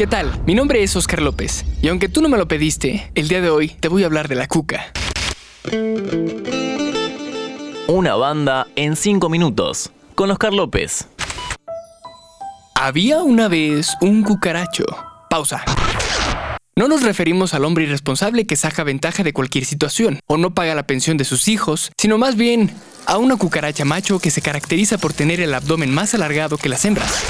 ¿Qué tal? Mi nombre es Oscar López y aunque tú no me lo pediste, el día de hoy te voy a hablar de la cuca. Una banda en 5 minutos con Oscar López. Había una vez un cucaracho. Pausa. No nos referimos al hombre irresponsable que saca ventaja de cualquier situación o no paga la pensión de sus hijos, sino más bien a una cucaracha macho que se caracteriza por tener el abdomen más alargado que las hembras.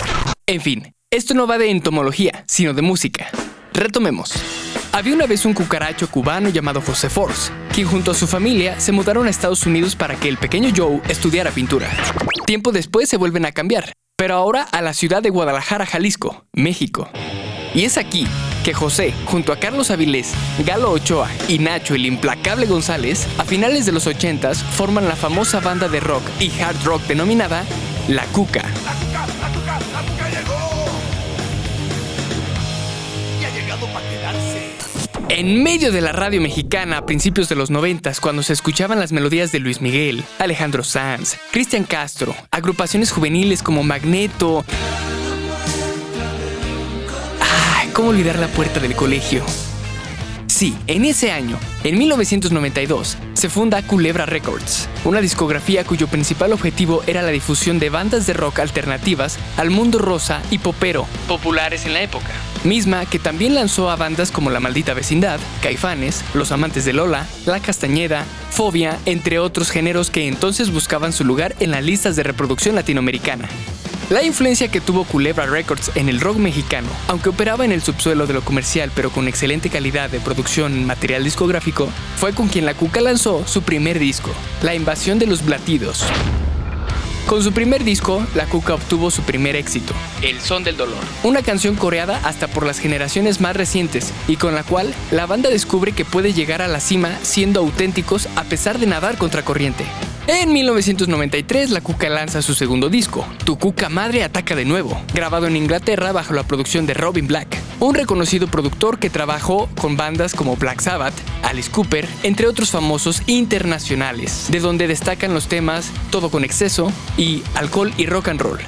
En fin, esto no va de entomología, sino de música. Retomemos. Había una vez un cucaracho cubano llamado José Force, quien junto a su familia se mudaron a Estados Unidos para que el pequeño Joe estudiara pintura. Tiempo después se vuelven a cambiar, pero ahora a la ciudad de Guadalajara, Jalisco, México. Y es aquí que José, junto a Carlos Avilés, Galo Ochoa y Nacho el implacable González, a finales de los 80 forman la famosa banda de rock y hard rock denominada La Cuca. En medio de la radio mexicana a principios de los 90, cuando se escuchaban las melodías de Luis Miguel, Alejandro Sanz, Cristian Castro, agrupaciones juveniles como Magneto. ¡Ay! ¿Cómo olvidar la puerta del colegio? Sí, en ese año, en 1992, se funda Culebra Records, una discografía cuyo principal objetivo era la difusión de bandas de rock alternativas al mundo rosa y popero, populares en la época. Misma que también lanzó a bandas como La Maldita Vecindad, Caifanes, Los Amantes de Lola, La Castañeda, Fobia, entre otros géneros que entonces buscaban su lugar en las listas de reproducción latinoamericana. La influencia que tuvo Culebra Records en el rock mexicano, aunque operaba en el subsuelo de lo comercial pero con excelente calidad de producción en material discográfico, fue con quien la Cuca lanzó su primer disco, La Invasión de los Blatidos. Con su primer disco, la Cuca obtuvo su primer éxito, El Son del Dolor, una canción coreada hasta por las generaciones más recientes y con la cual la banda descubre que puede llegar a la cima siendo auténticos a pesar de nadar contra corriente. En 1993, la Cuca lanza su segundo disco, Tu Cuca Madre Ataca de Nuevo, grabado en Inglaterra bajo la producción de Robin Black, un reconocido productor que trabajó con bandas como Black Sabbath, Alice Cooper, entre otros famosos internacionales, de donde destacan los temas Todo con exceso y Alcohol y Rock and Roll.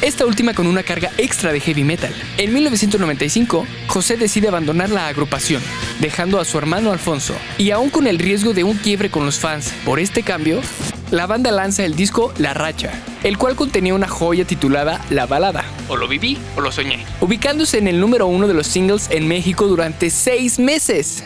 Esta última con una carga extra de heavy metal. En 1995, José decide abandonar la agrupación, dejando a su hermano Alfonso, y aún con el riesgo de un quiebre con los fans por este cambio, la banda lanza el disco La Racha, el cual contenía una joya titulada La Balada, o lo viví o lo soñé, ubicándose en el número uno de los singles en México durante seis meses.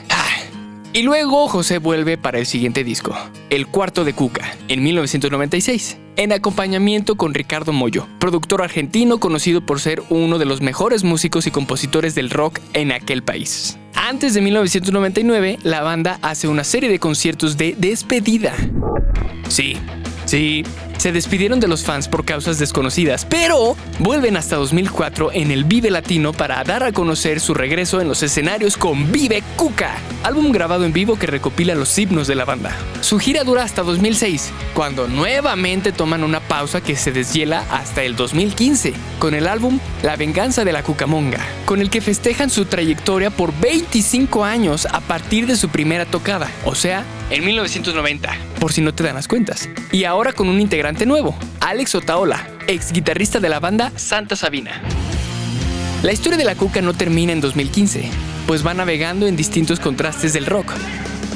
Y luego José vuelve para el siguiente disco, El Cuarto de Cuca, en 1996, en acompañamiento con Ricardo Mollo, productor argentino conocido por ser uno de los mejores músicos y compositores del rock en aquel país. Antes de 1999, la banda hace una serie de conciertos de despedida. Sí, sí, se despidieron de los fans por causas desconocidas, pero vuelven hasta 2004 en el Vive Latino para dar a conocer su regreso en los escenarios con Vive Cuca, álbum grabado en vivo que recopila los himnos de la banda. Su gira dura hasta 2006, cuando nuevamente toman una pausa que se deshiela hasta el 2015, con el álbum La venganza de la Cucamonga, con el que festejan su trayectoria por 25 años a partir de su primera tocada, o sea, en 1990, por si no te dan las cuentas. Y ahora con un integrante nuevo, Alex Otaola, ex guitarrista de la banda Santa Sabina. La historia de la Cuca no termina en 2015, pues va navegando en distintos contrastes del rock.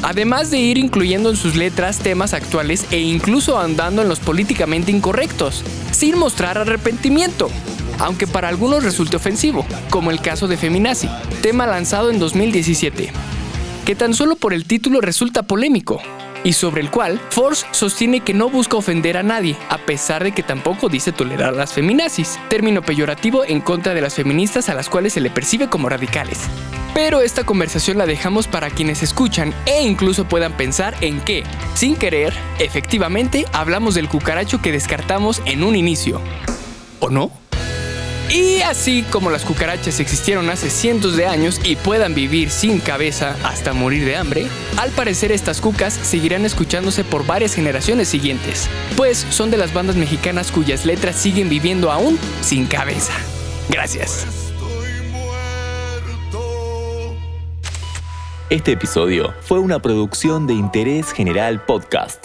Además de ir incluyendo en sus letras temas actuales e incluso andando en los políticamente incorrectos, sin mostrar arrepentimiento, aunque para algunos resulte ofensivo, como el caso de Feminazi, tema lanzado en 2017 que tan solo por el título resulta polémico, y sobre el cual Force sostiene que no busca ofender a nadie, a pesar de que tampoco dice tolerar las feminazis, término peyorativo en contra de las feministas a las cuales se le percibe como radicales. Pero esta conversación la dejamos para quienes escuchan e incluso puedan pensar en que, sin querer, efectivamente hablamos del cucaracho que descartamos en un inicio. ¿O no? Y así como las cucarachas existieron hace cientos de años y puedan vivir sin cabeza hasta morir de hambre, al parecer estas cucas seguirán escuchándose por varias generaciones siguientes, pues son de las bandas mexicanas cuyas letras siguen viviendo aún sin cabeza. Gracias. Este episodio fue una producción de Interés General Podcast